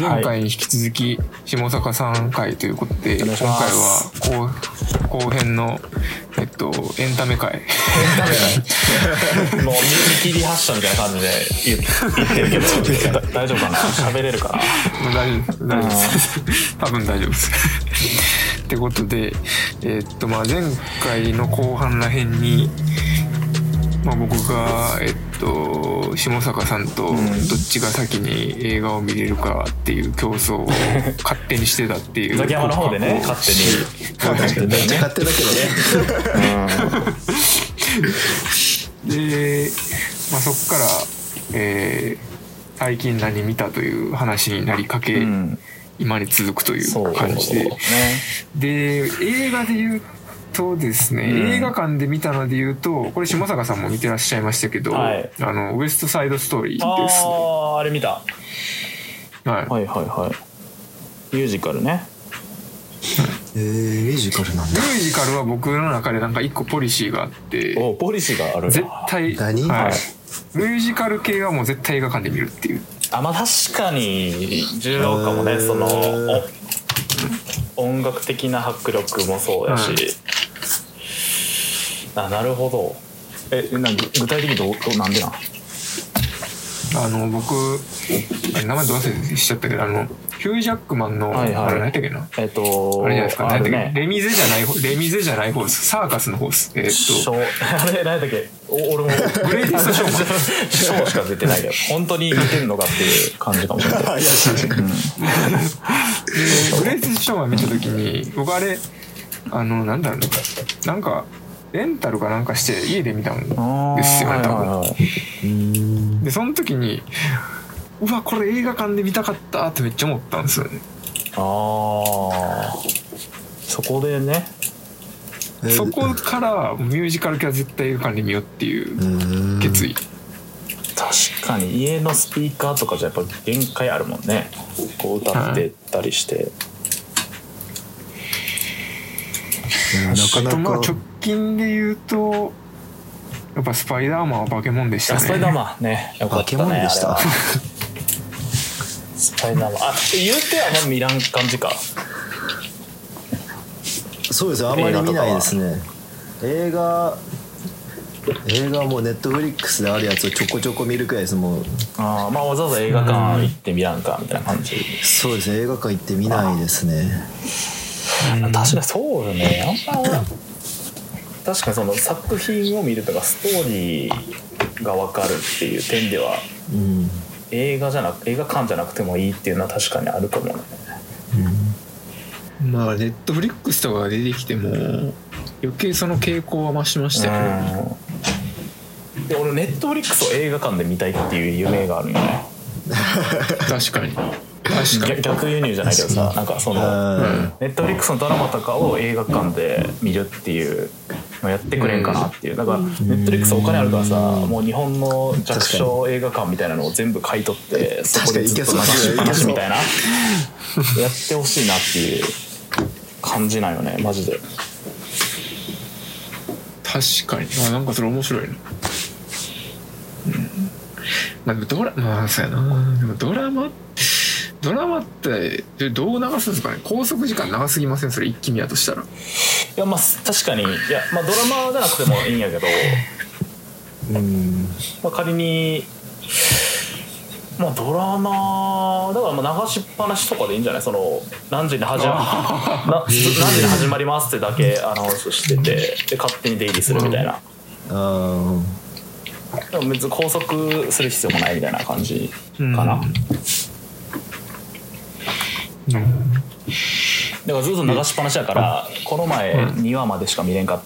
前回に引き続き下坂さん回ということで、今回は後後編のえっとエンタメ会。もう見切り発車みたいな感じで言言ってるけど大丈夫かな。喋れるかな。大丈夫大丈夫です多分大丈夫です。ってことでえっとまあ前回の後半らへんにまあ、僕が、えっと、下坂さんとどっちが先に映画を見れるかっていう競争を勝手にしてたっていう。ザキヤマの方でね勝手に確かに。めっちゃ勝手だけどね。で、まあ、そこから、えー最近何見たという話になりかけ、うん。今に続くという。感じで。ね。で映画で言うとですね、うん。映画館で見たので言うとこれ下坂さんも見てらっしゃいましたけど、はい。あのウエストサイドストーリーですね。あああれ見た。はい。はいはいはい。ミュージカルね。えー、ミュージカルなんだ。ミュージカルは僕の中でなんか一個ポリシーがあっておポリシーがある。絶対、何？はい、ミュージカル系はもう絶対映画館で見るっていう。あまあ確かに重要かもね。そのお音楽的な迫力もそうやし、あなるほど。えなん具体的にどうどうなんでなん？あの僕あれ名前ど忘れしちゃったけどあのヒュー・ジャックマンの、はいはい。あれ何やったっけな？えっとあれじゃないですか？何やったっけ、あるねレミゼじゃない方レミゼじゃない方です。サーカスの方です。えーっシとョー。あれ何やったっけ？お俺も。グレイティストショーマンショーしか出てないけど本当に見てんのかっていう感じかもしれない。怪 しいでグレイティストショーマン見た時に僕あれあのなんだろうな。なんかレンタルかなんかして家で見たんですよね多分、でその時にうわこれ映画館で見たかったってめっちゃ思ったんですよね。ああそこでね。えー。そこからミュージカル系は絶対映画館で見ようっていう決意。確かに家のスピーカーとかじゃやっぱ限界あるもんね。こう歌ってたりして、なかなあとまあか直近で言うとやっぱスパイダーマンは化け物でしたね。あスパイダーマン。ねよかったね化け物でした。スパイダーマン。あ言うてはまあ見らん感じか。そうですよあんまり見ないですね。映画。映画はもうネットフリックスであるやつをちょこちょこ見るくらいですもうあーまあわざわざ映画館行ってみらんかみたいな感じ、そうですね映画館行って見ないですね。確かにそうよね。あんま確かにその作品を見るとかストーリーが分かるっていう点ではうん映画じゃなく映画館じゃなくてもいいっていうのは確かにあるかもね。まあネットフリックスとかが出てきても余計その傾向は増しましたよねうん。で俺ネットフリックスを映画館で見たいっていう夢があるんよね。確かに。確かに逆逆輸入じゃないけどさなんかそのあネットフリックスのドラマとかを映画館で見るっていうのやってくれんかなっていう。だからネットフリックスお金あるからさもう日本の弱小映画館みたいなのを全部買い取ってそこでずっと流しっぱなしみたいな。やってほしいなっていう感じなんよねマジで。確かに。あなんかそれ面白いなうん。まあでもドラまあそうやな。でもドラマドラマってでどう流すんですかね？拘束時間長すぎません？それ一気見やとしたら。いやまあ確かに。いや、まあ、ドラマじゃなくてもいいんやけど、ーうん。まあ、仮にまあドラマだからまあ流しっぱなしとかでいいんじゃない？その何時に始まな何時に始まりますってだけアナウンスしててで勝手に出入りするみたいな、あでも別に拘束する必要もないみたいな感じかな、うんだからずっと流しっぱなしやから、この前2話までしか見れんかっ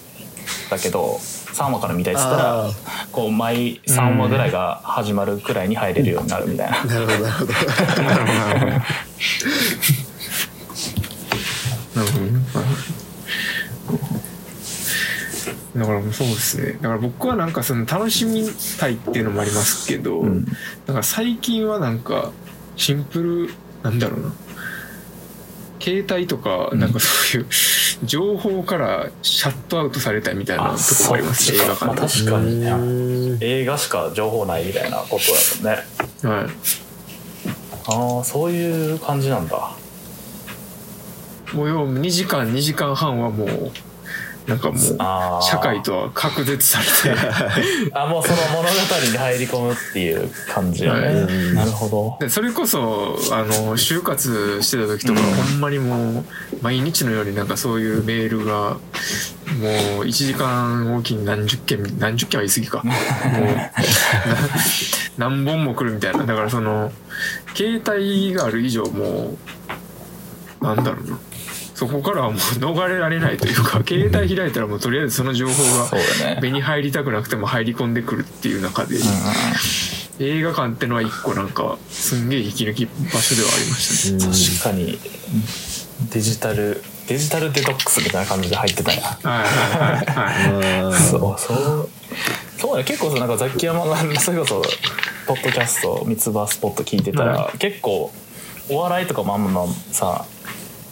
たけど3話から見たいっつったらあこう毎3話ぐらいが始まるくらいに入れるようになるみたいな、あなるほど なるほど。なるほど。なるほど。なるほど。なるほど。ねだからもうそうですねだから僕はなんかその楽しみたいっていうのもありますけど、うんだから最近はなんかシンプルなんだろうな携帯とかなんかそういう情報からシャットアウトされたみたいなとこもありますね映画まあ、館確かにね。映画しか情報ないみたいなことやもんね。で、はい、ああそういう感じなんだ。もう要は2時間2時間半はもうなんかもう社会とは隔絶されて。あもうその物語に入り込むっていう感じよね、はい。なるほど。でそれこそあの就活してた時とか、うん。ほんまにもう毎日のようになんかそういうメールがもう1時間おきに何十件何十件は言い過ぎか。もうな 何本も来るみたいな。だからその携帯がある以上もうなんだろうなそこからはもう逃れられないというか携帯開いたらもうとりあえずその情報が目に入りたくなくても入り込んでくるっていう中で、映画館ってのは一個なんかすんげえ息抜き場所ではありましたね。確かにデジタルデジタルデトックスみたいな感じで入ってたんや。はいはいはいそうそう。そうね。結構さなんかザキヤマがそれこそポッドキャスト三つ葉スポット聞いてたら、は結構お笑いとかもあんまさ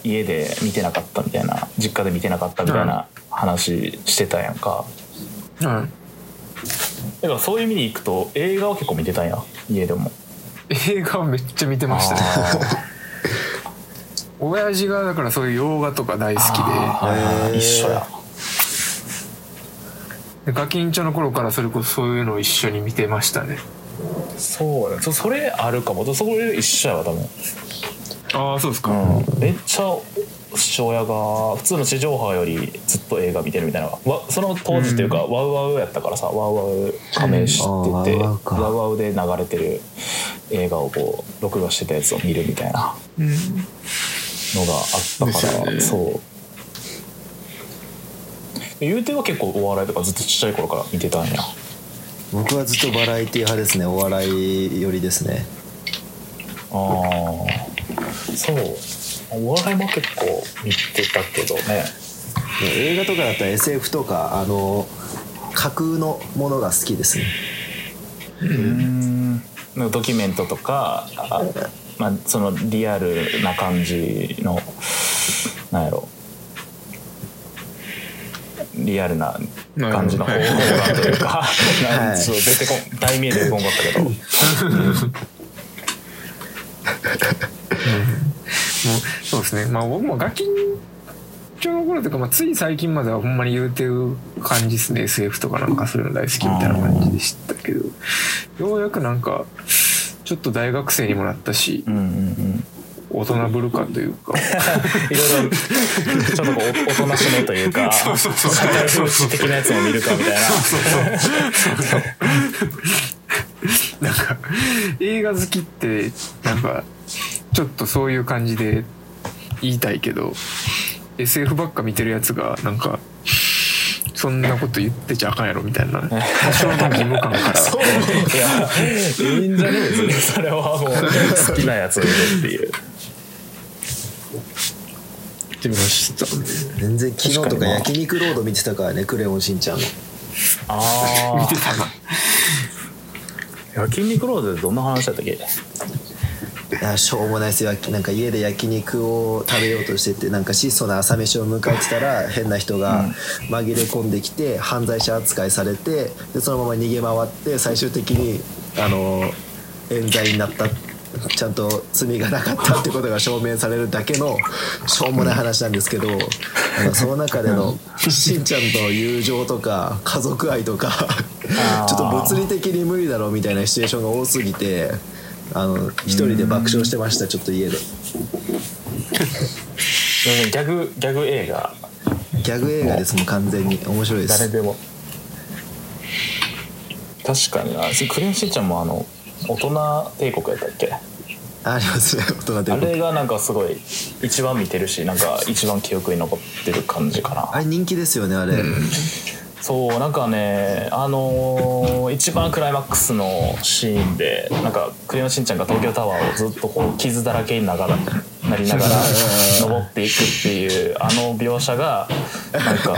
家で見てなかったみたいな実家で見てなかったみたいな話してたやんか。はい。だからそういう意味でいくと映画は結構見てたんや家でも。映画をめっちゃ見てましたね。親父がだからそういう洋画とか大好きあーはいはいへー一緒や。で、でガキンチョの頃からそれこそそういうのを一緒に見てましたね。そうやそそれあるかも。それ一緒やわ多分ああそうですか。うん、めっちゃ父親が普通の地上波よりずっと映画見てるみたいな。わその当時っていうか、ワウワウやったからさワウワウ加盟してて、ワウワウかワウワウで流れてる映画をこう録画してたやつを見るみたいなうん。のがあったから、ね。そう。言うては結構お笑いとかずっとちっちゃい頃から見てたんや。僕はずっとバラエティ派ですね。お笑い寄りですね。ああそう。お笑いも結構見てたけど。ね。で映画とかだったら SF とかあの架空のものが好きですね。うん。なん。かドキュメントとかあ、まあ、そのリアルな感じのなんやろ。リアルな感じの方はい法というか、そう出てこん題名で出てこんかったけど もうそうですね。まあ僕もガキンチョの頃とか、まあ、つい最近まではほんまに言うてる感じですね。SF とかなんかそういうの大好きみたいな感じでしたけど、ようやくなんか、ちょっと大学生にもなったしう、んうんうん。大人ぶるかというか、いろいろちょっとこうおおとなしめというか そうそうそう社会風刺的なやつも見るかみたいな。なんか映画好きってなんかちょっとそういう感じで言いたいけど SF ばっか見てるやつがなんかそんなこと言ってちゃあかんやろみたいな多少の義務感から。そう。いやいいんじゃね別にそれはもう。好きなやつを見るっていう。言ってみました全然昨日とか焼肉ロード見てたからねクレヨンしんちゃん。のあ 見てたな。あ焼肉ロードでどんな話だったっけ？いやしょうもないです。よなんか家で焼肉を食べようとしててなんか質素な朝飯を迎えてたら変な人が紛れ込んできて犯罪者扱いされてでそのまま逃げ回って最終的にあの冤罪になったちゃんと罪がなかったってことが証明されるだけのしょうもない話なんですけど、あのその中でのしんちゃんと友情とか家族愛とかちょっと物理的に無理だろうみたいなシチュエーションが多すぎてあの一人で爆笑してましたちょっと家で。ギャグギャグ映画。ギャグ映画ですもん完全に。面白いです。誰でも。確かにな。クレヨンしんちゃんもあの大人帝国やったっけ？ありますね大人であもれがなんかすごい一番見てるしなんか一番記憶に残ってる感じかな。あれ人気ですよねあれ、そうなんかねあのー一番クライマックスのシーンでなんかクレヨンしんちゃんが東京タワーをずっとこう傷だらけにながらなりながら登っていくっていうあの描写がなんか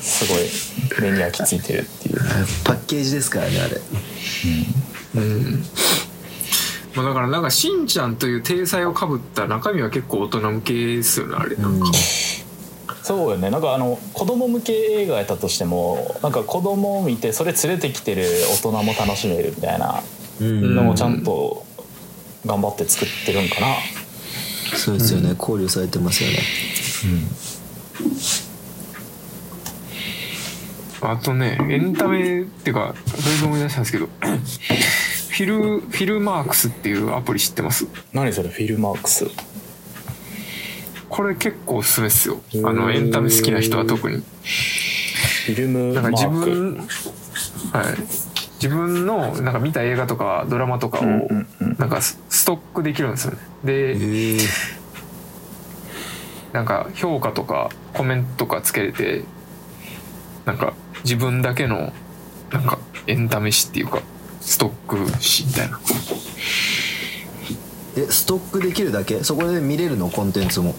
すごい目に焼き付いてるっていう。パッケージですからねあれ。うん。まあだからなんかしんちゃんという体裁をかぶった中身は結構大人向けですよねあれなんか、そうよね。なんかあの子供向け映画やったとしてもなんか子供を見てそれ連れてきてる大人も楽しめるみたいなうん。のもちゃんと頑張って作ってるんかな。そうですよね、考慮されてますよね。あとねエンタメっていうかそれで思い出したんですけどフィルフィルマークスっていうアプリ知ってます？何それフィルマークス？これ結構おすすめですよ。あのエンタメ好きな人は特に。フィルムなんか自分はい。自分のなんか見た映画とかドラマとかをなんかスストックできるんですよね。へでえなんか評価とかコメントとかつけれてなんか自分だけのなんかエンタメ誌っていうかストック誌みたいな。えストックできるだけ？そこで見れるの？コンテンツも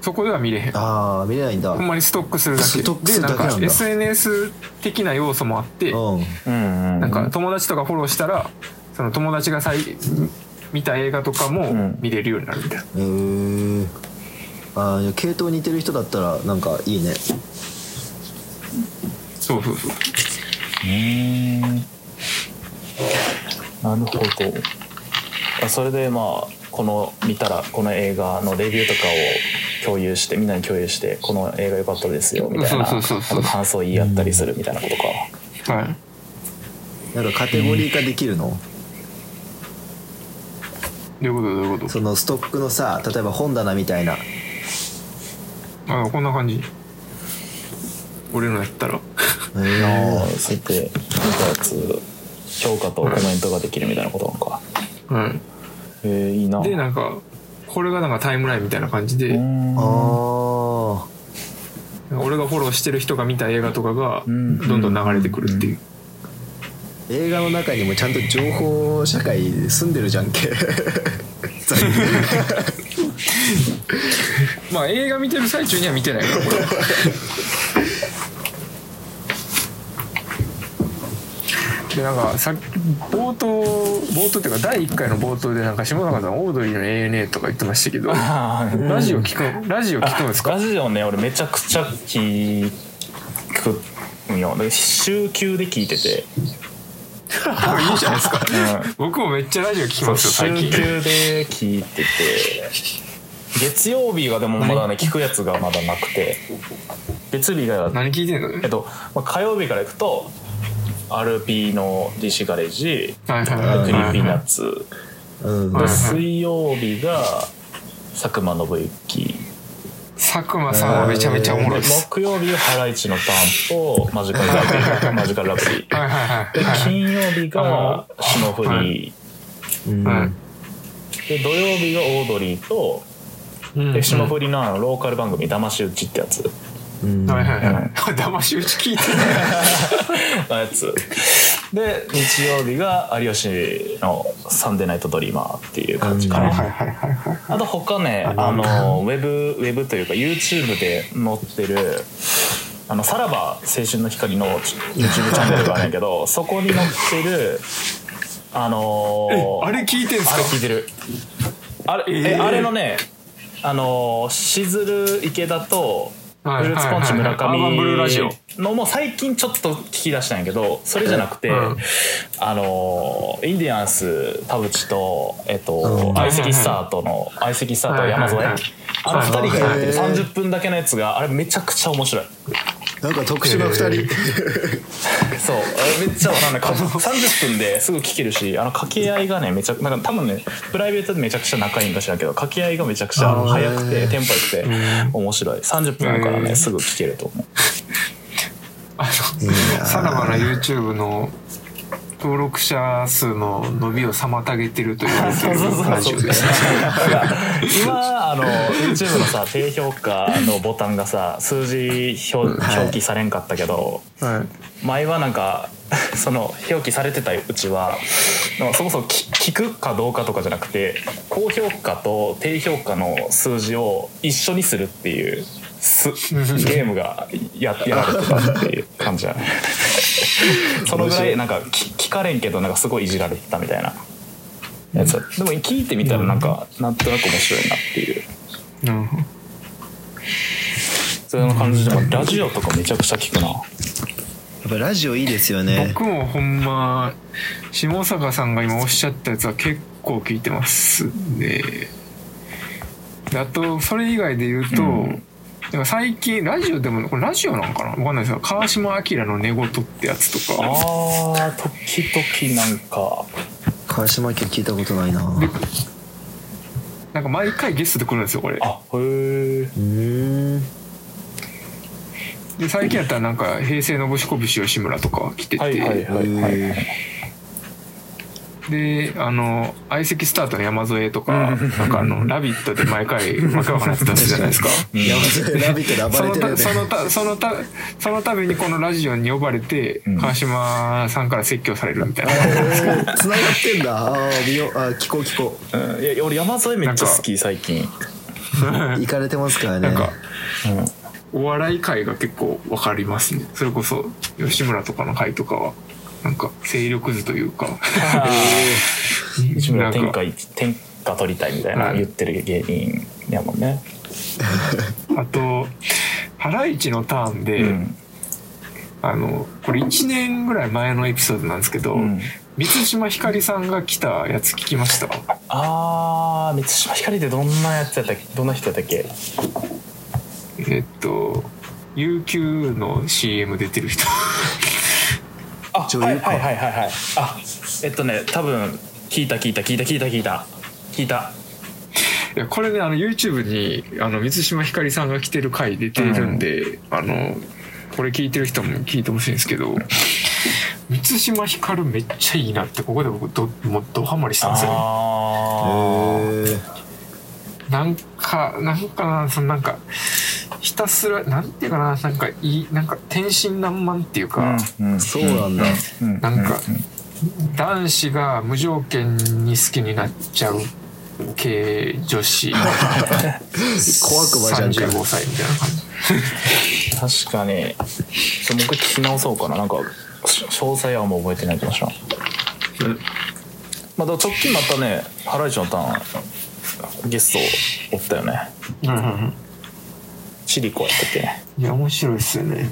そこでは見れへん。ああ見れないんだ。ほんまにストックするだけ。ストックすでなんかるだ。けなんだ SNS 的な要素もあってうん。うんうんなんか友達とかフォローしたらその友達がさい見た映画とかもうん。見れるようになるみたいな、へえああ系統似てる人だったらなんかいいね。そうそうそう。うー。んなるほど。あそれでまあこの見たらこの映画のレビューとかを共有してみんなに共有してこの映画良かったですよみたいなあと感想言い合ったりするみたいなことか。はい。なんかカテゴリー化できるの、どういうこと？どういうこと？そのストックのさ例えば本棚みたいな。あこんな感じ。俺のやったら。へああそうやって見たやつ評価とコメントができるみたいなことなのか。はい。へえいいな。でなんかこれがなんかタイムラインみたいな感じで、ああ俺がフォローしてる人が見た映画とかがどん。んどん流れてくるっていう、映画の中にもちゃんと情報社会で住んでるじゃんけ。まあ映画見てる最中には見てない。からこれでなんかさっき冒頭冒頭っていうか第1回の冒頭でなんか下中さんオードリーの ANA とか言ってましたけどラジオ聞くラジオ聞くんですか？ラジオね俺めちゃくちゃ聞くんよ。で週休で聞いてて、いいじゃないですか。うん、僕もめっちゃラジオ聞きますよ最近。週休で聞いてて。月曜日がでもまだね聞くやつがまだなくて。月曜日が何聞いてんの？えっと、まあ、火曜日からいくと RP の DC ガレージはいはいはい Creepy Nuts。うん。はいで水曜日が佐久間宣行佐久間さんはめちゃめちゃおもろいでです木曜日がハライチのターンとマヂカルラブリー。マヂカルラブリー。はいはいはいではい。金曜日が霜降り。で土曜日がオードリーとうん。で霜降りのあのローカル番組「騙し討ち」ってやつ。うんはいはいはい。騙し討ち聞いてる。のやつ。で日曜日が有吉の「サンデーナイトドリーマー」っていう感じかな、はいはいはいはいはい。あと他ねあのウェブウェブというか YouTube で載ってるあのさらば青春の光の YouTube チャンネルがあるんやけど そこに載ってるあのーえあれ聞いてんすか？あれ聞いてる。あれ,、えー。えあれのねあのーしずる池田とフはいルーツポンチ村上のも最近ちょっと聞き出したんやけどそれじゃなくて、うん。あのーインディアンス田淵とえっと、席スタートの相席スタート山添、あの二人がやってるはい30分だけのやつがあれめちゃくちゃ面白いなんか特殊な二人、そう。あれめっちゃなんか30分ですぐ聞けるしあの掛け合いがねめちゃなんか多分ねプライベートでめちゃくちゃ仲いいんか知らんけど掛け合いがめちゃくちゃ早くてテンポ良くて面白い。30分あるからうんねすぐ聞けると思う。あのさらばの YouTube の登録者数の伸びを妨げてると言われてるラジオです。今あの YouTube のさ低評価のボタンがさ数字表はい表記されんかったけど、はい。前はなんかその表記されてたうちはなんかそもそも聞聞くかどうかとかじゃなくて高評価と低評価の数字を一緒にするっていうすゲームがややられてたっていう感じだね。そのぐらいなんか聞聞かれんけどなんかすごいいじられてたみたいな。やつ。でも聞いてみたらなんかなんとなく面白いなっていう。うんそういう感じでもラジオとかめちゃくちゃ聞くな。やっぱラジオいいですよね。僕もほんま下坂さんが今おっしゃったやつは結構聞いてますね。であとそれ以外で言うと、うんなんか最近ラジオでもこれラジオなのかな？わかんないですけど川島明の寝言ってやつとか。あー時々なんか。川島家聞いたことないな。うなんか毎回ゲストで来るんですよこれ。あへえで最近やったらなんか平成のぶしこぶし吉村とか来てて、はいはいはいはいはいであの相席スタートの山添とかなんかあの「ラビット!」で毎回わけわかんないやつ出すじゃないですか。山添ラビットでその暴れてるよねたそのたそのたその度にこのラジオに呼ばれて、うん。川島さんから説教されるみたいな、つながってんだ。ああー聞こう聞こう。ん。いや俺山添めっちゃ好き最近。う行かれてますからね。なんかうん。お笑い界が結構わかりますね。それこそ吉村とかの回とかはなんか勢力図というか。天下天下取りたいみたいなはい。言ってる芸人やもんね。あとハライチのターンで、うん。あのこれ1年ぐらい前のエピソードなんですけど、うん。満島ひかりさんが来たやつ聞きました？あー満島ひかりってどんなやつやったっけ？どんな人やったっけ？えっと UQ の CM 出てる人。あ女優か。はいはいはいはいはい。あえっとね多分聞いた聞いた聞いた聞いた聞いた。聞いた。いやこれねあの YouTube にあの満島ひかりさんが来てる回出てるんで、あのこれ聞いてる人も聞いてほしいんですけど満島ひかるめっちゃいいなってここで僕どもうドハマりしたんですよなんかなんかなそのなんかひたすらなんていうかななんかいいなんか天真爛漫っていうか、あうん。そうなんだ。うんなんかうん男子が無条件に好きになっちゃう系女子。怖くばじゃんか35歳みたいな感じ。確かに。ちょもう一回聞き直そうかな。なんかし詳細はもう覚えてないかもしれんまあ直近またねハライチのターンゲストおったよね。うんうんうん。シリコやったっけ？ねいや面白いですよね。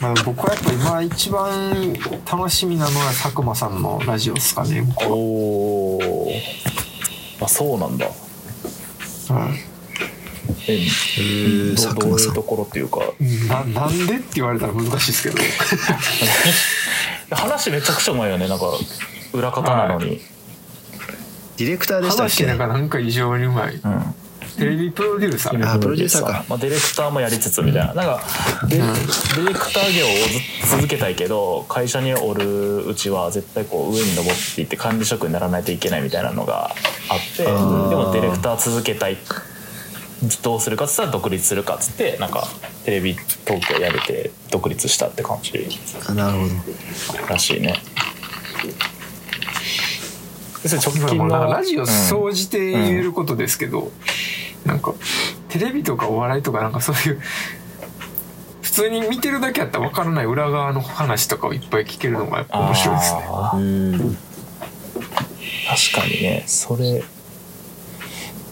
まあ、僕はやっぱ今一番楽しみなのは佐久間さんのラジオですかね僕は、おおあそうなんだ。はい。えへーど佐久どういうんところっていうか？ななんでって言われたら難しいですけど。話めちゃくちゃうまいよね。なんか裏方なのに、ディレクターでしたっけ？話なんかなんか異常にうまい。うん。テレビプロデューサー。あプロデューサーか。まあ、ディレクターもやりつつみたいな。なんかデディレクター業を続けたいけど会社におるうちは絶対こう上に登っていって管理職にならないといけないみたいなのがあってでー。もディレクター続けたい。どうするかっつったら独立するかっつってなんかテレビ東京やめて独立したって感じ。あなるほど。らしいね。要するにまあま直近のあラジオうん総じて言えることですけど、なんかテレビとかお笑いとかなんかそういう普通に見てるだけやったら分からない裏側の話とかをいっぱい聞けるのがやっぱ面白いですね。確かにねそれ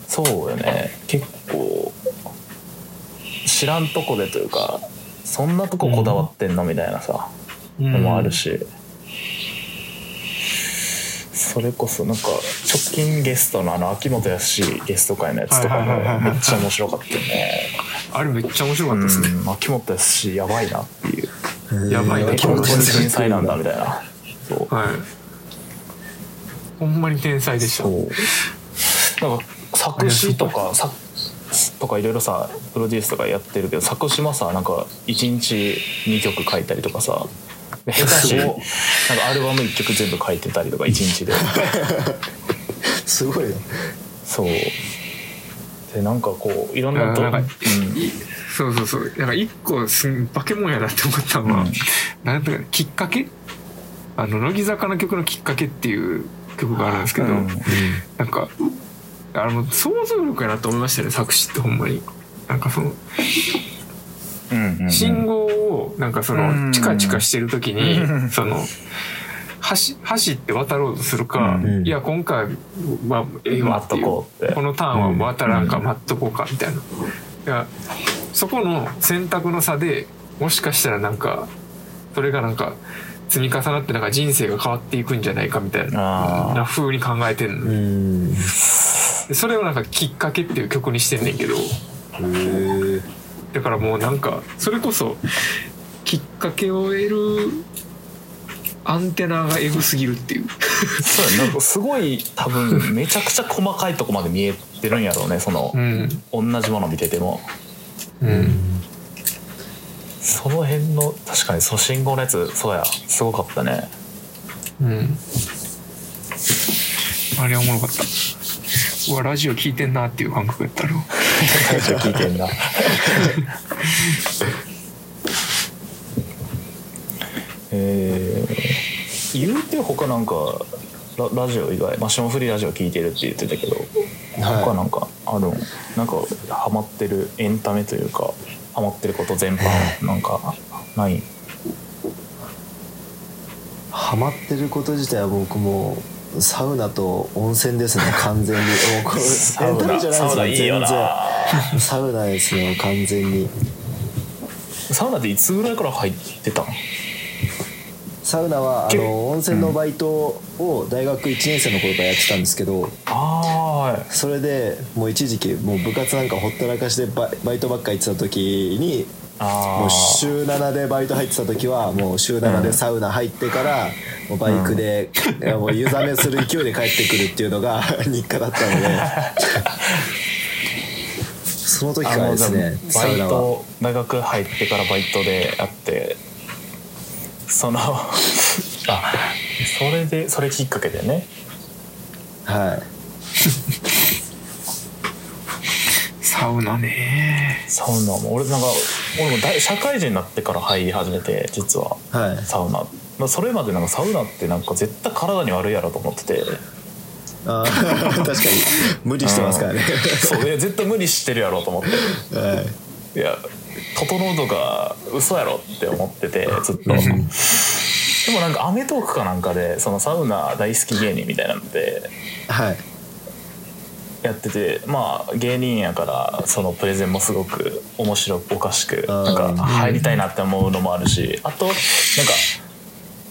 そうよね。結構知らんとこでというかそんなとここだわってんのみたいなさ、うん。のもあるしそれこそなんか直近ゲストのあの秋元康ゲスト会のやつとかもめっちゃ面白かったよね。あれめっちゃ面白かったですね。うん秋元康やばいなっていうやばいね本当に秋元康天才なんだみたいなそうはい。ほんまに天才でした。なんか作詞とか作とかいろいろさプロデュースとかやってるけど作詞もさなんか1日2曲書いたりとかさで下手し なんかアルバム1曲全部書いてたりとか1日で。すごいね。そう。でなんかこういろんなと、なんかうん。いそうそうそう。なんか一個すん化け物やなって思ったのは、うん。なんていうかきっかけ？あの乃木坂の曲のきっかけっていう曲があるんですけど、うん。なんかあの想像力やなと思いましたね作詞ってほんまに。なんかそのうんうん。信号をなんかそうん。のチカチカしてる時うん。にその走走って渡ろうとするか、うん。いや今回はええわってこのターンは渡らんか待っとこうかみたいな。いやそこの選択の差でもしかしたらなんかそれがなんか積み重なってなんか人生が変わっていくんじゃないかみたいな風に考えてんの、それをなんか「きっかけ」っていう曲にしてんねんけど。えだからもうなんかそれこそきっかけを得るアンテナがエグすぎるっていう。そうやなんかすごい多分めちゃくちゃ細かいとこまで見えてるんやろうねそのうん。同じもの見てても。うん。その辺の確かにそう信号のやつそうや。すごかったね。うん。あれおもろかったうわラジオ聞いてんなっていう感覚やったろ。ラジオ聞いてんな。えー、言うて他なんかララジオ以外、まあ、霜降りラジオ聞いてるって言ってたけど、はい。他なんかあるのなんかハマってるエンタメというかハマってること全般なんかない？ハマってること自体は僕もうサウナと温泉ですね 完全に。もうこれサウナじゃないですよ全然。サウナですよ完全に。サウナっていつぐらいから入ってたの？サウナはあけの温泉のバイトを大学1年生の頃からやってたんですけどそれでもう一時期もう部活なんかほったらかしでバイトばっか行ってた時にあもう週7でバイト入ってた時はもう週7でサウナ入ってからもうバイクで、もう湯冷めする勢いで帰ってくるっていうのが 日課だったので。その時からですねバイト大学入ってからバイトでやってその あそれでそれきっかけでね。はい。サウナね。サウナも俺なんか俺も大社会人になってから入り始めて実は。はい。サウナ、まあ、それまでなんかサウナってなんか絶対体に悪いやろと思ってて。あー。確かに。無理してますからね。そう。いや絶対無理してるやろと思って。はい。いや整うとか嘘やろって思っててずっと。でもなんか『アメトーーク』かなんかでそのサウナ大好き芸人みたいなので。はいやっててまあ芸人やからそのプレゼンもすごく面白くおかしくなんか入りたいなって思うのもあるしあとなんか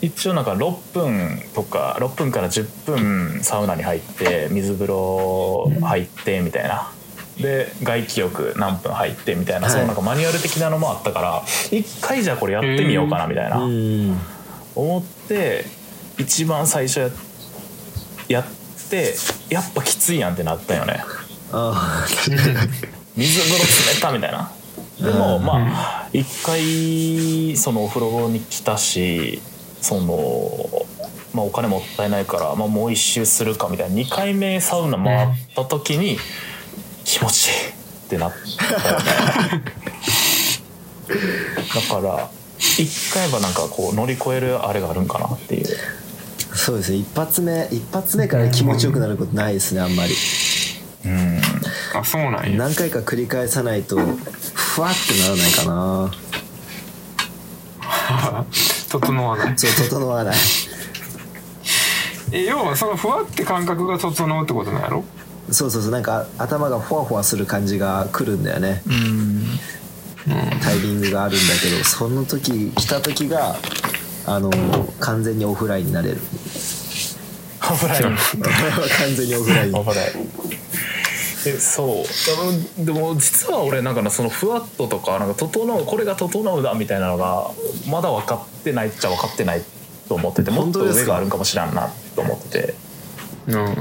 一応なんか6分とか6分から10分サウナに入って水風呂入ってみたいな。で外気浴何分入ってみたいな、はい。そのなんかマニュアル的なのもあったから一回じゃあこれやってみようかなみたいな、うん思って一番最初ややってやっぱきついやんってなったよね。あ 水風呂冷たみたいな。でもうん。まあ一回そのお風呂に来たしその、まあ、お金もったいないから、まあ、もう一周するかみたいな。2回目サウナ回った時に気持ちいいってなったよね。だから一回はなんかこう乗り越えるあれがあるんかなっていう。あそうですね。一発目一発目から気持ちよくなることないですねあんまり。うん。あそうなんや。何回か繰り返さないとふわってならないかな。整わない。そう整わない。え要はそのふわって感覚が整うってことなんやろ？そうそうそう。なんか頭がふわふわする感じが来るんだよね。タイミングがあるんだけどその時来た時があの完全にオフラインになれる。危ない完全にオフライン。危ないえそう。でもでも実は俺なんかなそのふわっととかなんか整うこれが整うだみたいなのがまだ分かってないっちゃ分かってないと思っててもっと上があるんかもしらんなと思ってて。うん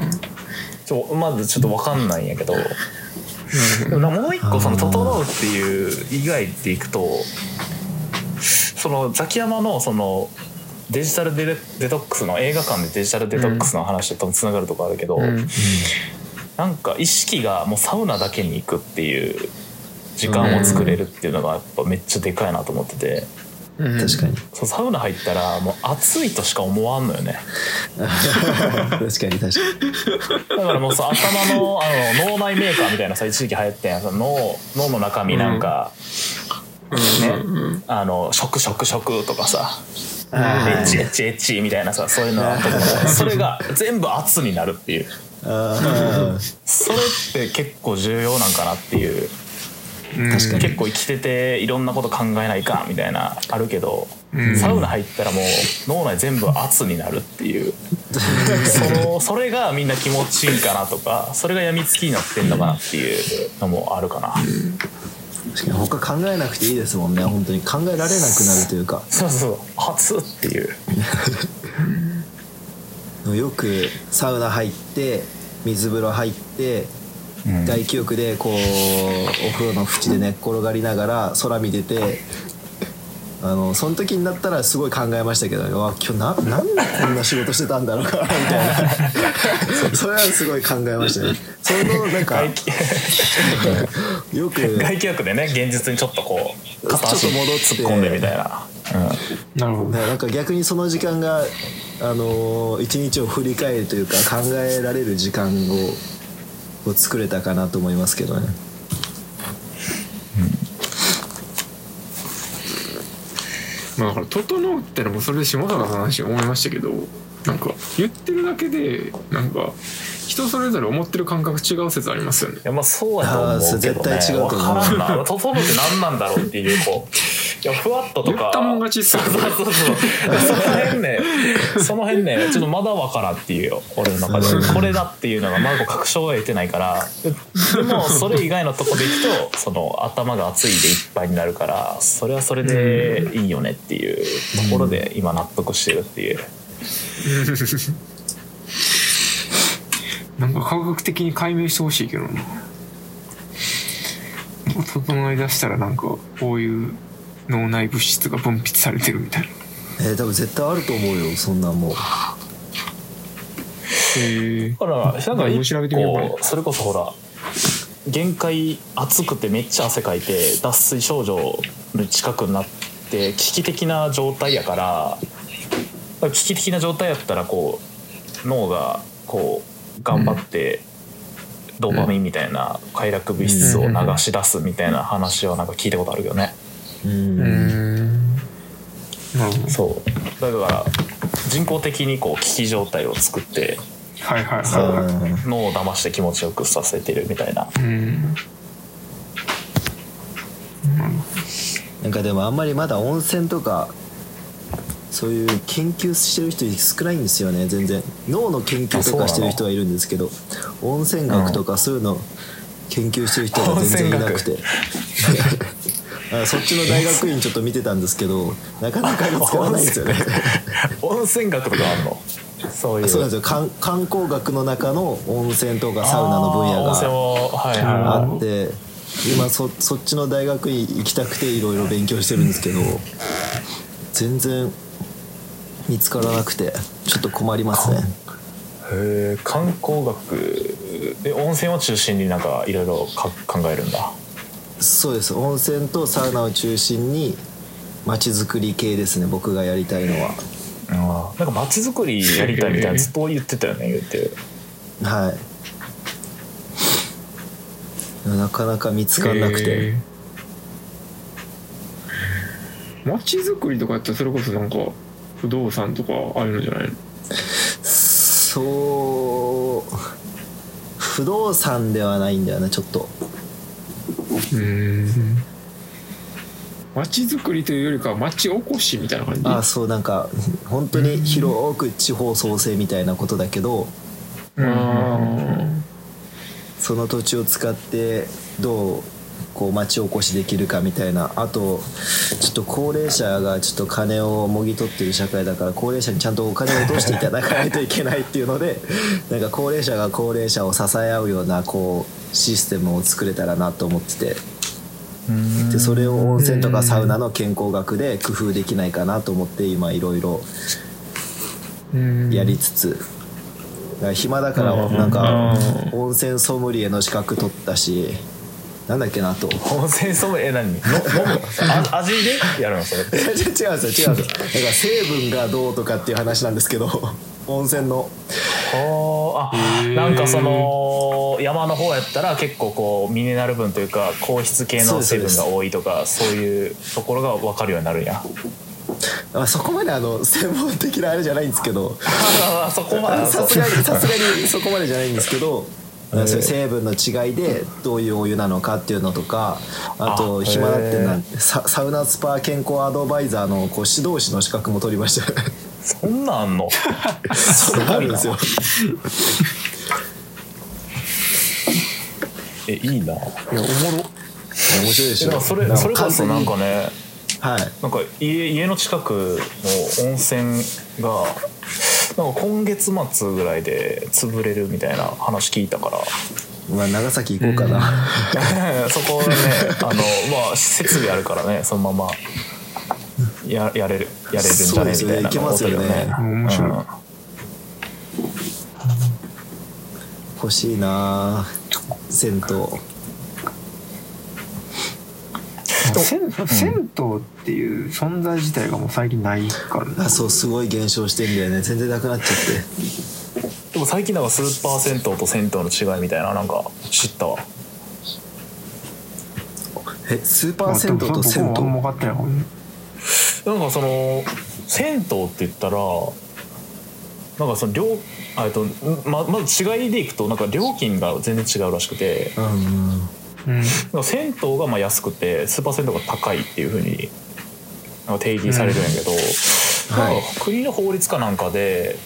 ちょまずちょっと分かんないんやけど。でもなもう一個その「整う」っていう以外でいくとそのザキヤマのそのデジタルデデトックスの映画館でデジタルデトックスの話とつながるとこあるけど、うん。なんか意識がもうサウナだけに行くっていう時間を作れるっていうのがやっぱめっちゃでかいなと思っててうん。確かに。そうサウナ入ったらもう暑いとしか思わんのよね。確かに確かに。だからもうさ頭のあの脳内メーカーみたいなさ一時期流行ってんやその脳脳の中身なんか、ね、あの食食食とかさ。エッチエッチエッチみたいなさそういうのあったけどそれが全部圧になるっていう。あそれって結構重要なんかなっていう。うん確かに。結構生きてていろんなこと考えないかみたいなあるけどうん。サウナ入ったらもう脳内全部圧になるっていう。そのそれがみんな気持ちいいかなとかそれが病みつきになってんのかなっていうのもあるかな、確かに他考えなくていいですもんね。本当に考えられなくなるというか。そうそう熱っていう。よくサウナ入って水風呂入ってうん。外気浴でこうお風呂の縁で寝っ転がりながら空見ててあのその時になったらすごい考えましたけどうわ今日ななんでこんな仕事してたんだろうかなみたいな。それはすごい考えましたね。そのなんか外気よく外気浴でね現実にちょっとこう片足ちょっと戻って突っ込んでみたいな、なるほど。ねなんか逆にその時間があのー一日を振り返るというか考えられる時間をを作れたかなと思いますけどねまあだから「整う」ってのもそれで下坂さんの話思いましたけどなんか言ってるだけでなんか人それぞれ思ってる感覚違う説ありますよね。いやまあそうやと思うけどね。絶対違うと思う。分からんな。整うって何なんだろうっていうこうふわっととか。言ったもん勝ちっすよそうそうそう。その辺ね。その辺ねちょっとまだわからんっていうよ。俺の中で。これだっていうのがまだ確証が得てないから。でもそれ以外のとこでいくとその頭が熱いでいっぱいになるからそれはそれでいいよねっていうところで今納得してるっていう。なんか科学的に解明してほしいけどな。整い出したらなんかこういう脳内物質が分泌されてるみたいな。えー多分絶対あると思うよそんなんもう。へえだからなんか一調べてみようそれこそほら限界暑くてめっちゃ汗かいて脱水症状の近くになって危機的な状態やから危機的な状態やったらこう脳がこう頑張ってドーパミンみたいな快楽物質を流し出すみたいな話はなんか聞いたことあるけどね。ううんそう。だから人工的にこう危機状態を作ってはいはいそうは脳を騙して気持ちよくさせてるみたいな。いうん。なんかでもあんまりまだ温泉とかそういう研究してる人少ないんですよね全然。脳の研究とかしてる人はいるんですけど温泉学とかそういうの研究してる人が全然いなくて。あそっちの大学院ちょっと見てたんですけどなかなか見つからないんですよね。温泉学とかあんの？そういう。そうなんですよ。観観光学の中の温泉とかサウナの分野があはって今そそっちの大学院行きたくていろいろ勉強してるんですけど全然見つからなくてちょっと困りますね。いへえ観光学で温泉を中心になんかいろいろか考えるんだそうです。温泉とサウナを中心に街づくり系ですね。僕がやりたいのは。なんか街づくりやりたいみたいな ずっと言ってたよね言って。はい。なかなか見つからなくて。へー。街づくりとかやったらそれこそなんか不動産とかああいうのじゃない？のそう。不動産ではないんだよねちょっとうん。街づくりというよりかは街おこしみたいな感じ？あそうなんか本当に広く地方創生みたいなことだけどあその土地を使ってどうこう町おこしできるかみたいな。あとちょっと高齢者がちょっと金をもぎ取ってる社会だから高齢者にちゃんとお金を落としていただかないといけないっていうのでなんか高齢者が高齢者を支え合うようなこうシステムを作れたらなと思ってて。でそれを温泉とかサウナの健康学で工夫できないかなと思って今いろいろーやりつつ、暇だからうん。なんかうん。温泉ソムリエの資格取ったしなんだっけなと。温泉ソムリエ何？の飲む？あ味でやるの？それ。違う違うんですよ違う。んですよだから成分がどうとかっていう話なんですけど温泉のあなんかその山の方やったら結構こうミネラル分というか硬質系の成分が多いとかそういうところが分かるようになるんや。あそこまであの専門的なあれじゃないんですけど。あそこまでさすがにさすがにそこまでじゃないんですけどそういう成分の違いでどういうお湯なのかっていうのとかあとあ暇だってなへササウナスパ健康アドバイザーのこう指導士の資格も取りました。よそんなんあんの？それあるんですよ。えいいな。いやおもろ。面白いでしょ。それそれこそなんかね。はい。なんか家家の近くの温泉がなんか今月末ぐらいで潰れるみたいな話聞いたから。まあ長崎行こうかな、そこはねあのまあ設備あるからねそのままややれるやれるんじゃね？みたいなそうですよねいけますよね。面白い。うん。欲しいな。銭湯。銭銭湯っていう存在自体がもう最近ないからね。あそうすごい減少してんだよね。全然なくなっちゃって。でも最近なんかスーパー銭湯と銭湯の違いみたいななんか知ったわ。えスーパー銭湯と銭僕も分かってないもんねなんかその銭湯って言ったらなんかその料あえっとままず違いでいくとなんか料金が全然違うらしくて。うんうん。うんなんか銭湯がまあ安くてスーパー銭湯が高いっていうふうになんか定義されるんやけど、はいなんか国の法律かなんかで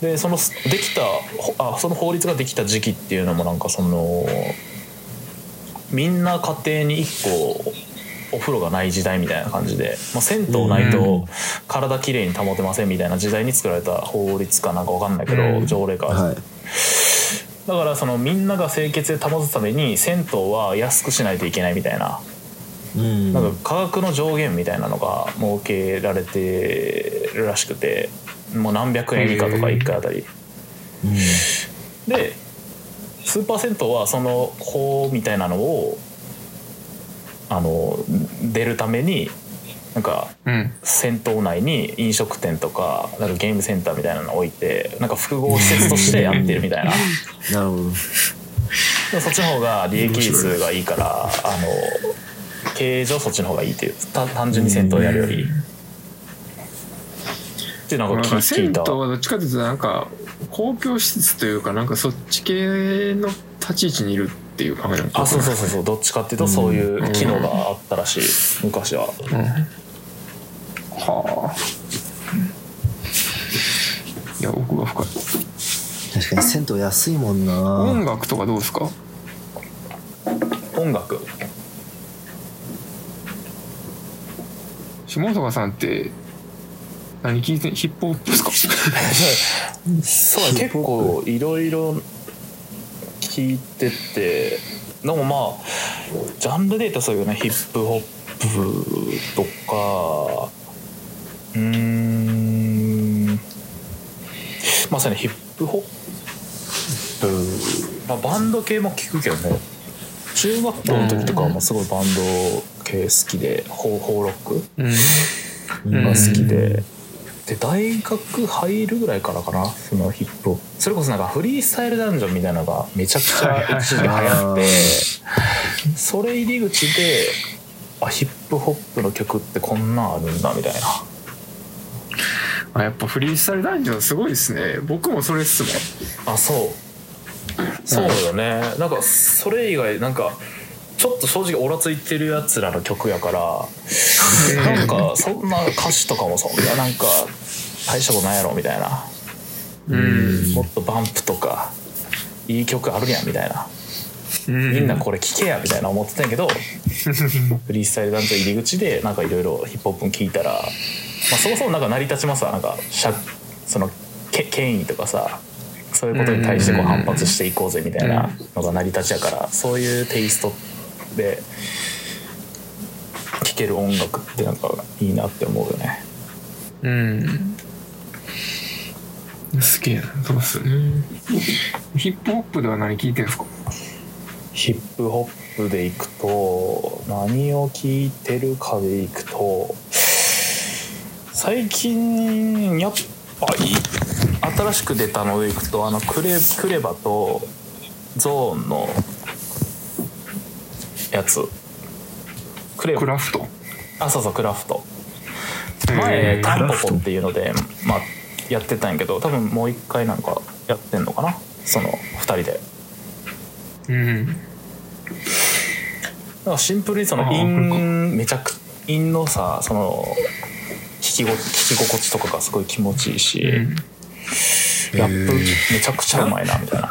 でそのできたほあその法律ができた時期っていうのもなんかそのみんな家庭に1個お風呂がない時代みたいな感じで、まあ、銭湯ないと体きれいに保てませんみたいな時代に作られた法律かなんかわかんないけど、うん。条例か、はい。だからそのみんなが清潔で保つために銭湯は安くしないといけないみたいな。うん。なんか価格の上限みたいなのが設けられてるらしくてもう何百円以下とか1回あたり。うん。でスーパー銭湯はその法みたいなのをあの出るためになんかうん。銭湯内に飲食店とかなんかゲームセンターみたいなのを置いてなんか複合施設としてやってるみたいな。なるほど。そっちの方が利益率がいいからあの経営上そっちの方がいいっていうた単純に銭湯やるより。っていうのが聞なんか銭湯聞いた。はどっちかというとなんか公共施設というかなんかそっち系の立ち位置にいるっていう考えなのあそうそうそうそう。どっちかっていうとそういう機能があったらしい。昔は。うん。はあ。いや奥が深い。確かに銭湯安いもんな。音楽とかどうですか？音楽。下坂さんって何聞いてんヒップホップですか？そう結構いろいろ聞いててでもまあジャンルで言ったらそういうねヒップホップとかうーんまさにヒップホップ、まあ、バンド系も聞くけどね。中学校の時とかはもうすごいバンド系好きでホーホーロックうん。が好きで、で大学入るぐらいからかなそのヒップ。それこそなんかフリースタイルダンジョンみたいなのがめちゃくちゃ一時期流行ってそれ入り口であヒップホップの曲ってこんなんあるんだみたいな。あやっぱフリースタイルダンジョンすごいですね。僕もそれっすもん。あそう。そうよね。なんかそれ以外なんかちょっと正直オラついてるやつらの曲やから なんかそんな歌詞とかもそんななんか大したことないやろみたいな。うん。もっとバンプとかいい曲あるやんみたいな。みみんなこれ聴けやみたいな思ってたんやけど フリースタイルダンス入り口でなんかいろいろヒップホップ聞いたら、まあ、そもそもなんか成り立ちますわなんかしゃそのけ権威とかさそういうことに対してこううん。反発していこうぜみたいなのが成り立ちやからそういうテイストで聴ける音楽ってなんかいいなって思うよね。うん。すげえなそうっすよね。ヒップホップでは何聞いてるんですか？ヒップホップでいくと何を聞いてるかでいくと最近やっぱり新しく出たのでいくとあのクレクレバとゾーンのやつ。ククラフト？あそうそうクラフト。前タンポポっていうのでまあやってたんやけど多分もう一回なんかやってんのかな？その2人で。うん。なんかシンプルにそのあー韻めちゃく韻のさその弾きご弾き心地とかがすごい気持ちいいし、うん。ラップめちゃくちゃうまいなみたいな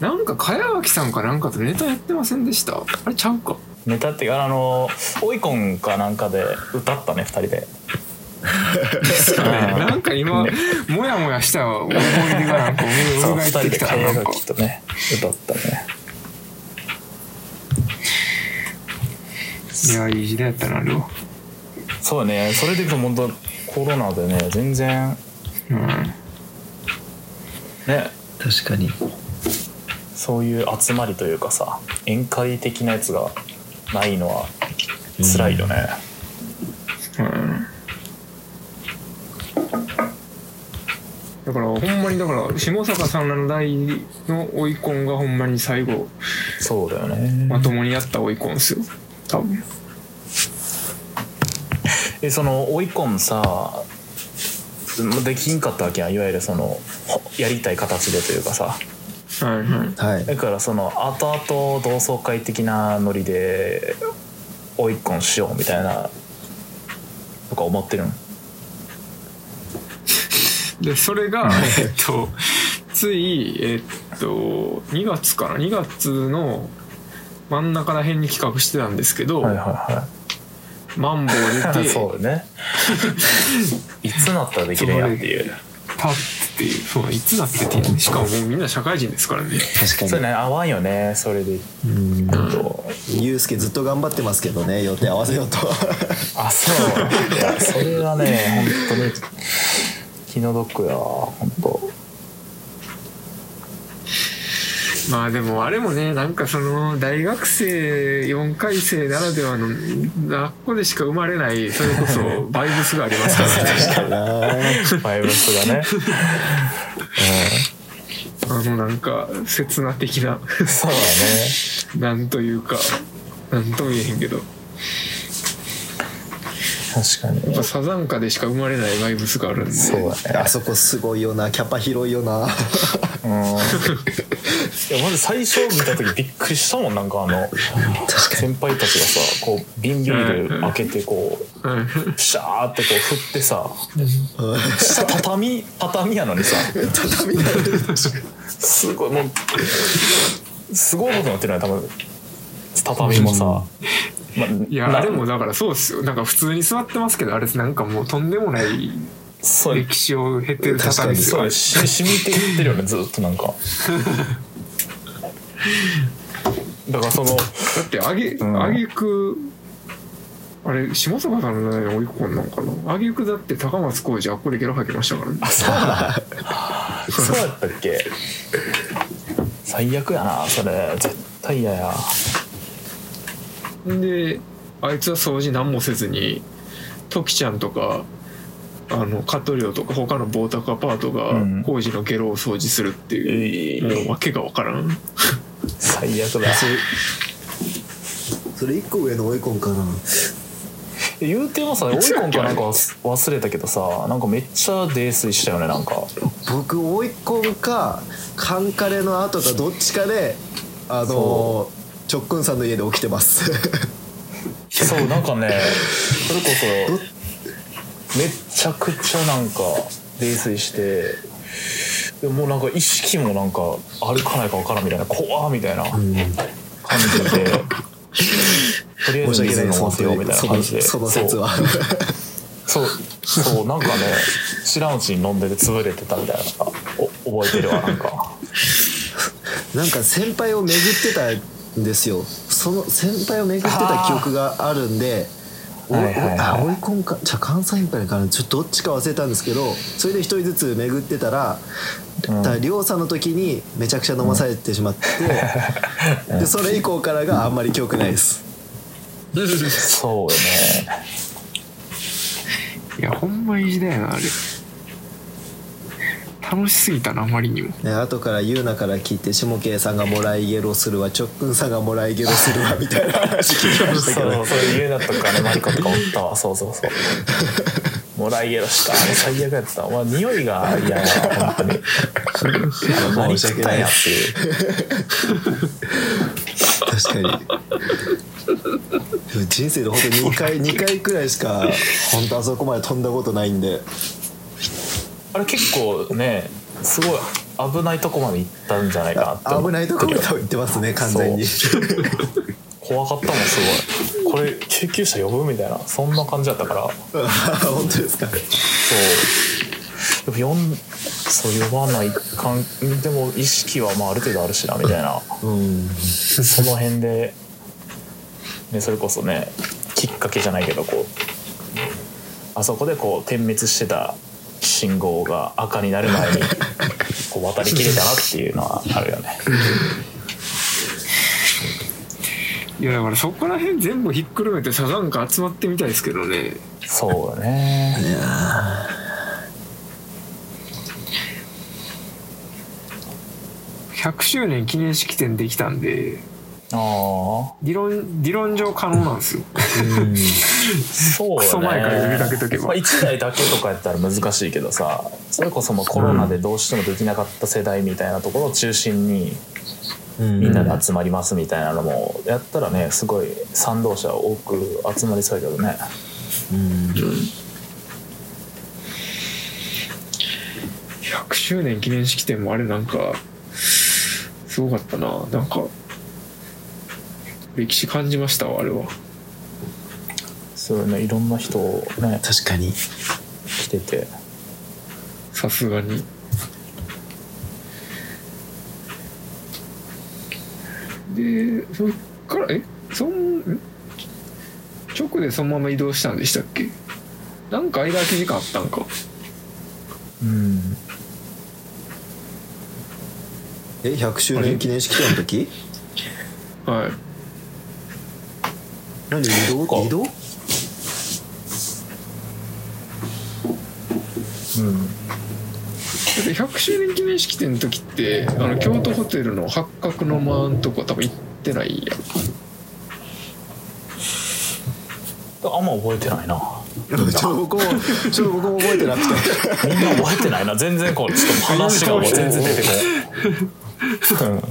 なんか茅脇さんかなんかとネタやってませんでした？あれちゃうか？ネタっていうかあのオイコンかなんかで歌ったね2人で。なんか今もやもやした思い出がなんかそう2思い人でってきたななんか。替え楽器とね歌ったね。いやいい時代やったなあれはそうねそれで言うと本当コロナでね全然。うん。ね確かにそういう集まりというかさ宴会的なやつがないのは辛いよね、うん。だからほんまにだから下坂さんらの代の追い込んがほんまに最後そうだよね。まともにやった追い込んですよ。多分。えその追い込んさできんかったわけやん。いわゆるそのほやりたい形でというかさはいはい。はい。だからその後々同窓会的なノリで追い込んしようみたいなとか思ってるん でそれがえっとついえっと2月かな？2月の真ん中ら辺に企画してたんですけど、はいはマンボウいはい出て そうだね。いつなったらできるんやっていうっていう。そういつだってってしかも。もうみんな社会人ですからね。確かそれね合わんよねそれで。にうん。とユうスケずっと頑張ってますけどね予定合わせようと。あそう。いやそれはね本当に気の毒や本当まあでもあれもねなんかその大学生4回生ならではの学校でしか生まれないそれこそバイブスがありますからね。バイブスがね。あのなんか刹那的な。うんそうだね。なんというかなんとも言えへんけど。確かに。やっぱサザンカでしか生まれないバイブスがあるんで。そうだね。あそこすごいよな。キャパ広いよな。うん いやまず最初見た時びっくりしたもんなんかあの先輩たちがさこう瓶ビール開けてこううん。シャーってこう振ってさ下畳畳やのにさ畳になるすごいもうすごいことになってるね多分畳もさ、まあ、いやなあれもだからそうですよ。なんか普通に座ってますけどあれなんかもうとんでもないそう。歴史を経てる畳ですよ。そう。し染みていってるよねずっとなんか だからそのだってあげ、ん。あげくあれ下坂さんの代に追い込んなんかな？あげくだって高松浩二あっこでゲロ吐きましたからね。そうや ったっけ？最悪やなそれ。絶対嫌や。であいつは掃除何もせずにトキちゃんとかあのカトリオとか他の棒高アパートがうん。工事のゲロを掃除するっていう、えもう訳が分からん最悪だ。それ一個上の追い込んかな。言うてもさ追い込んかなんか忘れたけどさなんかめっちゃ泥酔したよねなんか。僕追い込んかカンカレの後かどっちかであのそちょっくんさんの家で起きてます。そうなんかねそれこそめっちゃくちゃなんか泥酔してでもうなんか意識もなんかあるかないか分からんみたいな怖ーみたいな感じで、とりあえず水飲ませようみたいな感じで。その説は。そう。そうそうなんかね知らんうちに飲んでて潰れてたみたいなお覚えてるわなんか。なんか先輩を巡ってたんですよ。その先輩を巡ってた記憶があるんでおはいはいはい。あ追い込んかじゃあ関西先輩かなちょっとどっちか忘れたんですけどそれで一人ずつ巡ってたらうん。だから亮さんの時にめちゃくちゃ飲まされてしまって、でそれ以降からがあんまり記憶ないです。そうよね。いやほんまいい時代やなあれ。楽しすぎたなあまりにも。ね後から優奈から聞いて下圭さんがもらいゲロするわちょっくんさんがもらいゲロするわみたいな話聞きましたけど。そうそういう家だとかねマリコとかおったわ。そうそうそう もらいゲロしたあれ最悪やったお前匂いが嫌や本当に。あの何食ったんやっていう確かに。でも人生で本当に2回2回くらいしか本当あそこまで飛んだことないんで。あれ結構ねすごい危ないとこまで行ったんじゃないかなって危ないところと言ってますね完全に怖かったもんすごい。これ救急車呼ぶみたいなそんな感じだったから。本当ですかそう。でも呼んそう呼ばないかんでも意識はまあある程度あるしなみたいな。うん。その辺で、ね、それこそねきっかけじゃないけどこうあそこでこう点滅してた信号が赤になる前にこう渡りきれたなっていうのはあるよね。いやだからそこら辺全部ひっくるめてサザンカ集まってみたいですけどね。そうだね。いや100周年記念式典できたんでああ理論理論上可能なんですよ。そうだね。クソ前から呼びかけとけば。まあ、1台だけとかやったら難しいけどさそれこそもうコロナでどうしてもできなかった世代みたいなところを中心にーみんなで集まりますみたいなのもやったらねすごい賛同者多く集まりそうやけどね。うん。100周年記念式典もあれなんかすごかったな。なんか歴史感じましたわあれは。そうね。いろんな人ね確かに。来てて。さすがにでそっからえ？そんん直でそのまま移動したんでしたっけ？なんか間空き時間あったんか。うん。え100周年記念式典の時？はい。何移動？か。移動？うん100周年記念式典の時ってあの京都ホテルの八角の間んとこ多分行ってないやん。あんま覚えてないな。ちょ僕もちょ僕も覚えてなくて。みんな覚えてないな。全然こうちょっと話がもう全然出てこない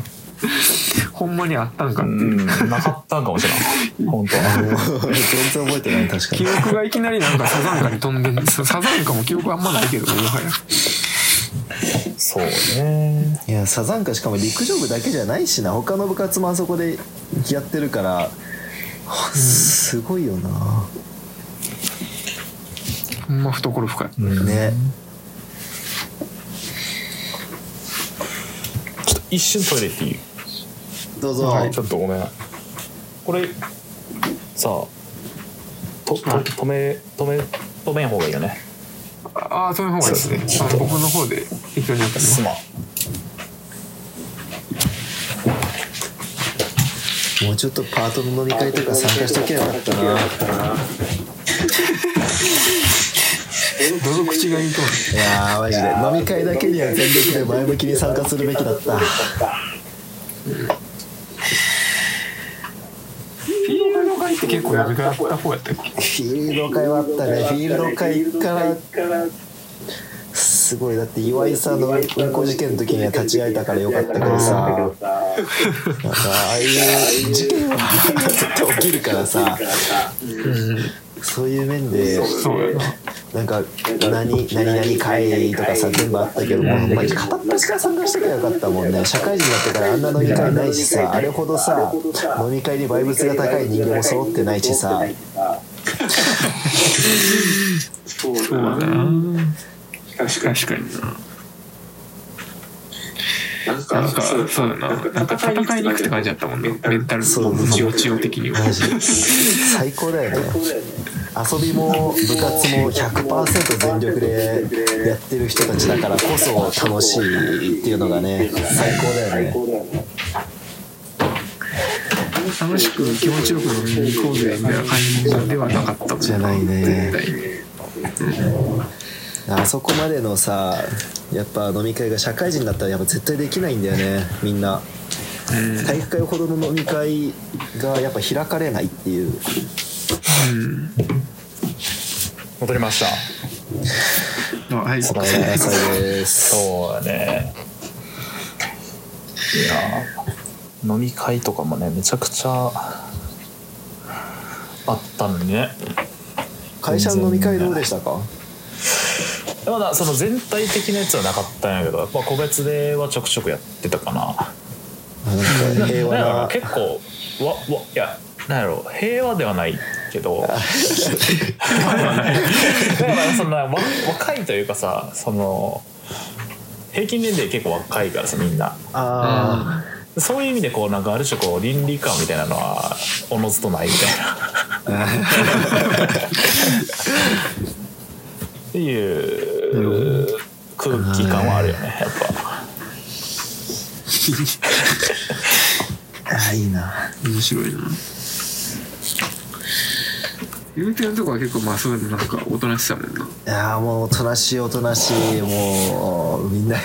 ほんまにあったんかってうん、いう、うん、なかったんかもしれない。本当は。全然覚えてない確か記に憶がいきなりなんかサザンカに飛んでんサザンカも記憶あんまないけどもはやそうね。いやサザンカしかも陸上部だけじゃないしな。他の部活もあそこでやってるから。すごいよな、ほんま懐深い。うんね。ちょっと一瞬トイレ行っていい？どうぞ、はい。ちょっとごめん。これさあとと止め止め止めん方がいいよねああそういう方がいいですね。あの僕の方で適当にやったすまん。もうちょっとパートの飲み会とか参加しとけばよかったな。どの口がいいと思う？いやーマジで。飲み会だけには全力で前向きに参加するべきだったールド会って結構呼びかった方やったっけ？フィールド会はあったね。フィールド会から。すごい。だって岩井さんのうんこ事件の時には立ち会えたからよかったけどさ。なんかああいう事件は 絶対起きるからさそういう面でそうやななんか何何々会とかさ全部あったけどもうマジ片っ端から参加してくればよかったもんね。社会人になってからあんな飲み会ないしさあれほどさ飲み会にバイブスが高い人間も揃ってないしさ。そうだな。確かにななんかそうだな。な。んか戦いに行くって感じだったもんねメンタル。そう。もちおちお的にはマジ最高だよね遊びも部活も100%全力でやってる人たちだからこそ楽しいっていうのがね最高だよね楽しく気持ちよく飲みに行こうぜみたいな感じではなかったもんじゃないね絶対にあそこまでのさやっぱ飲み会が社会人だったらやっぱ絶対できないんだよねみんな。うん体育会ほどの飲み会がやっぱ開かれないっていう。うん。戻りました。あはい。そうお野菜です。そうやね。いや飲み会とかもねめちゃくちゃあったのにね。会社の飲み会どうでしたか？まだその全体的なやつはなかったんやけどやっぱ個別ではちょくちょくやってたかな。平和だからな結構わわいやなんやろ平和ではないけど。だからそんなわ若いというかさその平均年齢結構若いからさみんな。あそういう意味でこうなんかある種こう倫理観みたいなのはおのずとないみたいな っていう空気感はあるよねやっぱ。ー あーいいな。面白いな。言うてるとこは結構まあそういうのなんかおとなしさもんな。いやーもうおとなしいおとなしいもうみんな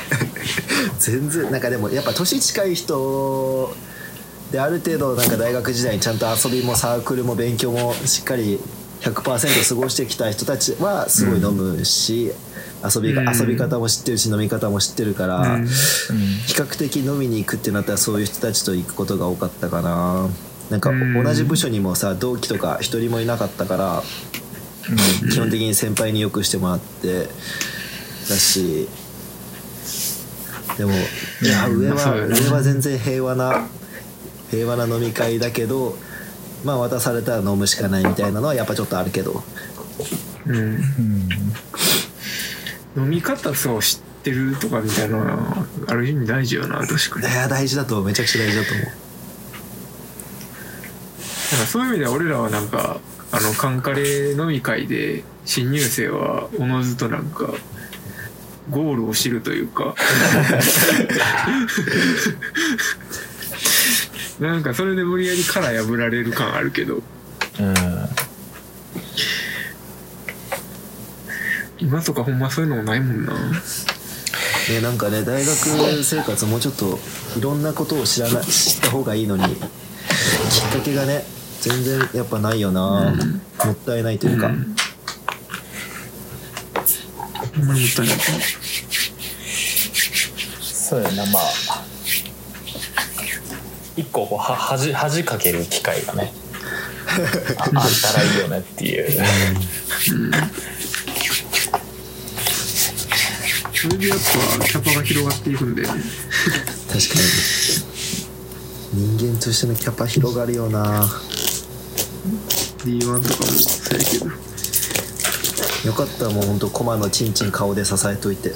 全然なんかでもやっぱ年近い人である程度なんか大学時代にちゃんと遊びもサークルも勉強もしっかり100%過ごしてきた人たちはすごい飲むし、遊びがうん。遊び方も知ってるし飲み方も知ってるから、うん。比較的飲みに行くってなったらそういう人たちと行くことが多かったかな。なんかうん。同じ部署にもさ同期とか一人もいなかったから、基本的に先輩によくしてもらってだしでもいや上は上は全然平和な平和な飲み会だけどまあ渡されたら飲むしかないみたいなのはやっぱちょっとあるけど。うん。うん。飲み方そう知ってるとかみたいなのはある意味大事よな確かに。いや大事だとめちゃくちゃ大事だと思う。なんかそういう意味では俺らはなんかあのカンカレ飲み会で新入生はおのずとなんかゴールを知るというか なんかそれで無理やり殻破られる感あるけど。うん今とかほんまそういうのもないもんな。ね、なんかね大学生活もうちょっといろんなことを知らな知った方がいいのにきっかけがね全然やっぱないよな、もったいないというか、うん。ほんまにもったいない。そうやなまあ一個こうは恥恥かける機会がねあったらいいよねっていう。それでやっぱキャパが広がっていくん。だよね確かに人間としてのキャパ広がるよな D1 とかもそうやけどよかったもうほん。とコマのチンチン顔で支えといて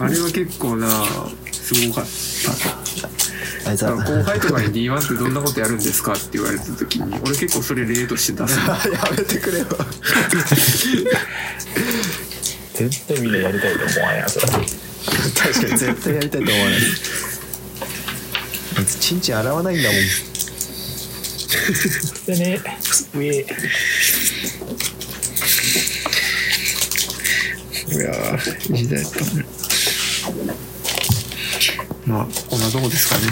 あれは結構なすごかった。あいつは。だから後輩とかに D1 ってどんなことやるんですか？って言われた時に俺結構それ例として出す。やめてくれよ。絶対みんなやりたいと思わんやんそれ確かに絶対やりたいと思わない。あいつチンチン洗わないんだもん。でね上。いやー時代だったねまあこんなとこですかね。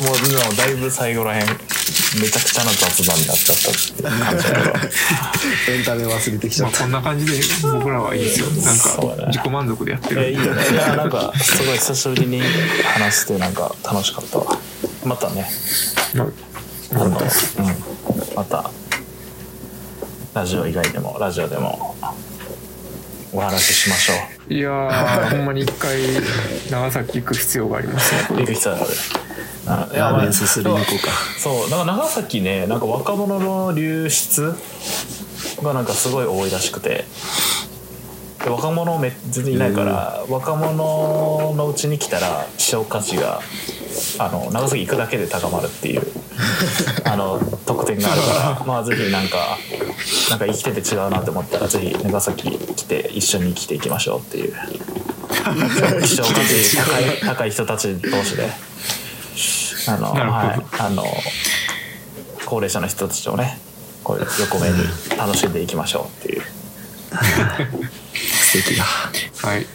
もうでもだいぶ最後らへんめちゃくちゃな雑談になっちゃったっていう感じだけど。エンタメ忘れてきちゃった。まあこんな感じで僕らはいいですよ。なんか自己満足でやっていやるいいよね。いやなんかすごい久しぶりに話してなんか楽しかったわ。またね。まああの、うん、またラジオ以外でもラジオでもお話ししましょいやー ほんまに一回長崎行く必要がありますね。う行く必要ある。あラーメンすすりに行こうか。そうなんか長崎ねなんか若者の流出がなんかすごい多いらしくて。で若者め全然いないから、若者のうちに来たら希少価値があの長崎行くだけで高まるっていう あの特典があるから まあぜひなんかなんか生きてて違うなって思ったらぜひ長崎来て一緒に生きていきましょうっていう。希少価値高い高い人たち同士で。あの、はい、あの高齢者の人たちをねこう横目に楽しんでいきましょうっていう。素敵だ。はい。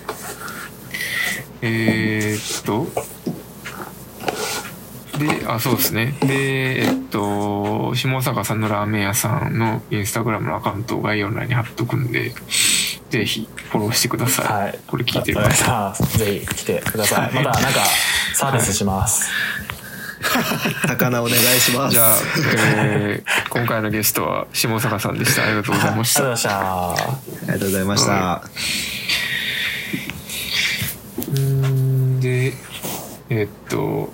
えー、っとで、あ、そうですね。で、えっと、下坂さんのラーメン屋さんのインスタグラムのアカウントを概要欄に貼っとくんで、ぜひフォローしてください。はい。これ聞いてるお願い。ぜひ来てください、はい。またなんかサービスします、高菜お願いします。じゃあ、えー今回のゲストは下坂さんでした。ありがとうございました。ありがとうございました。ありがとうござい。ました、うーんで、えっと、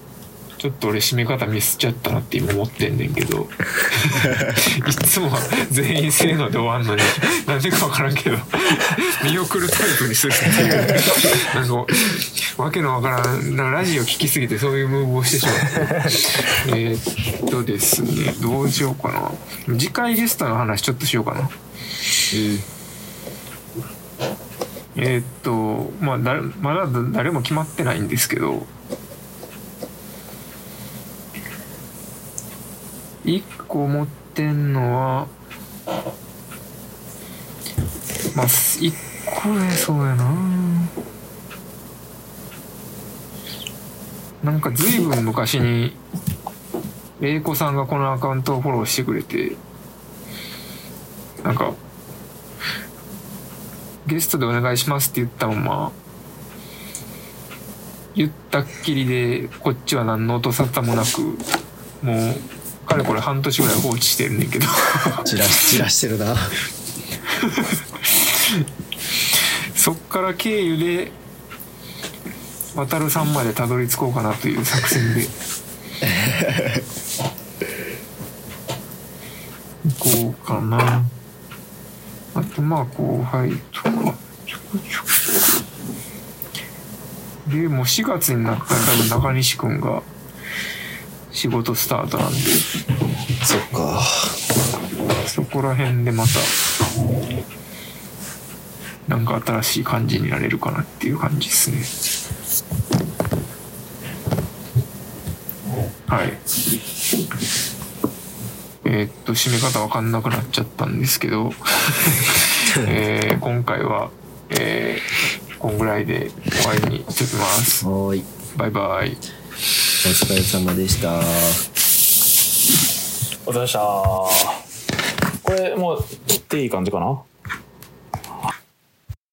ちょっと俺締め方ミスっちゃったなって今思ってんねんけど。いつもは全員せーので終わんのになんでか分からんけど。見送るタイプにするっていうなんかわけのわからんなんかラジオ聞きすぎてそういうムーブをしてしまって。えーっとですねどうしようかな。次回ゲストの話ちょっとしようかな。えーっとまあだまだ誰も決まってないんですけど一個持ってんのはまあ一個でそうやな。なんか随分昔に玲子さんがこのアカウントをフォローしてくれてなんかゲストでお願いしますって言ったまま言ったっきりでこっちは何の音沙汰もなくもうかれこれ半年ぐらい放置してるねんけど。散らし散らしてるな。そっから経由で渡るさんまでたどり着こうかなという作戦で。行こうかな。あとまあ後輩とかちょこちょこ。でもう4月になったら多分中西くんが仕事スタートなんで。そっか。そこら辺でまたなんか新しい感じになれるかなっていう感じですね。はい。えーっと締め方わかんなくなっちゃったんですけど、えー今回は、えーこんぐらいで終わりにしておきます。はーい。バイバイ。お疲れ様でした。お疲れ様でした。これもう切っていい感じかな？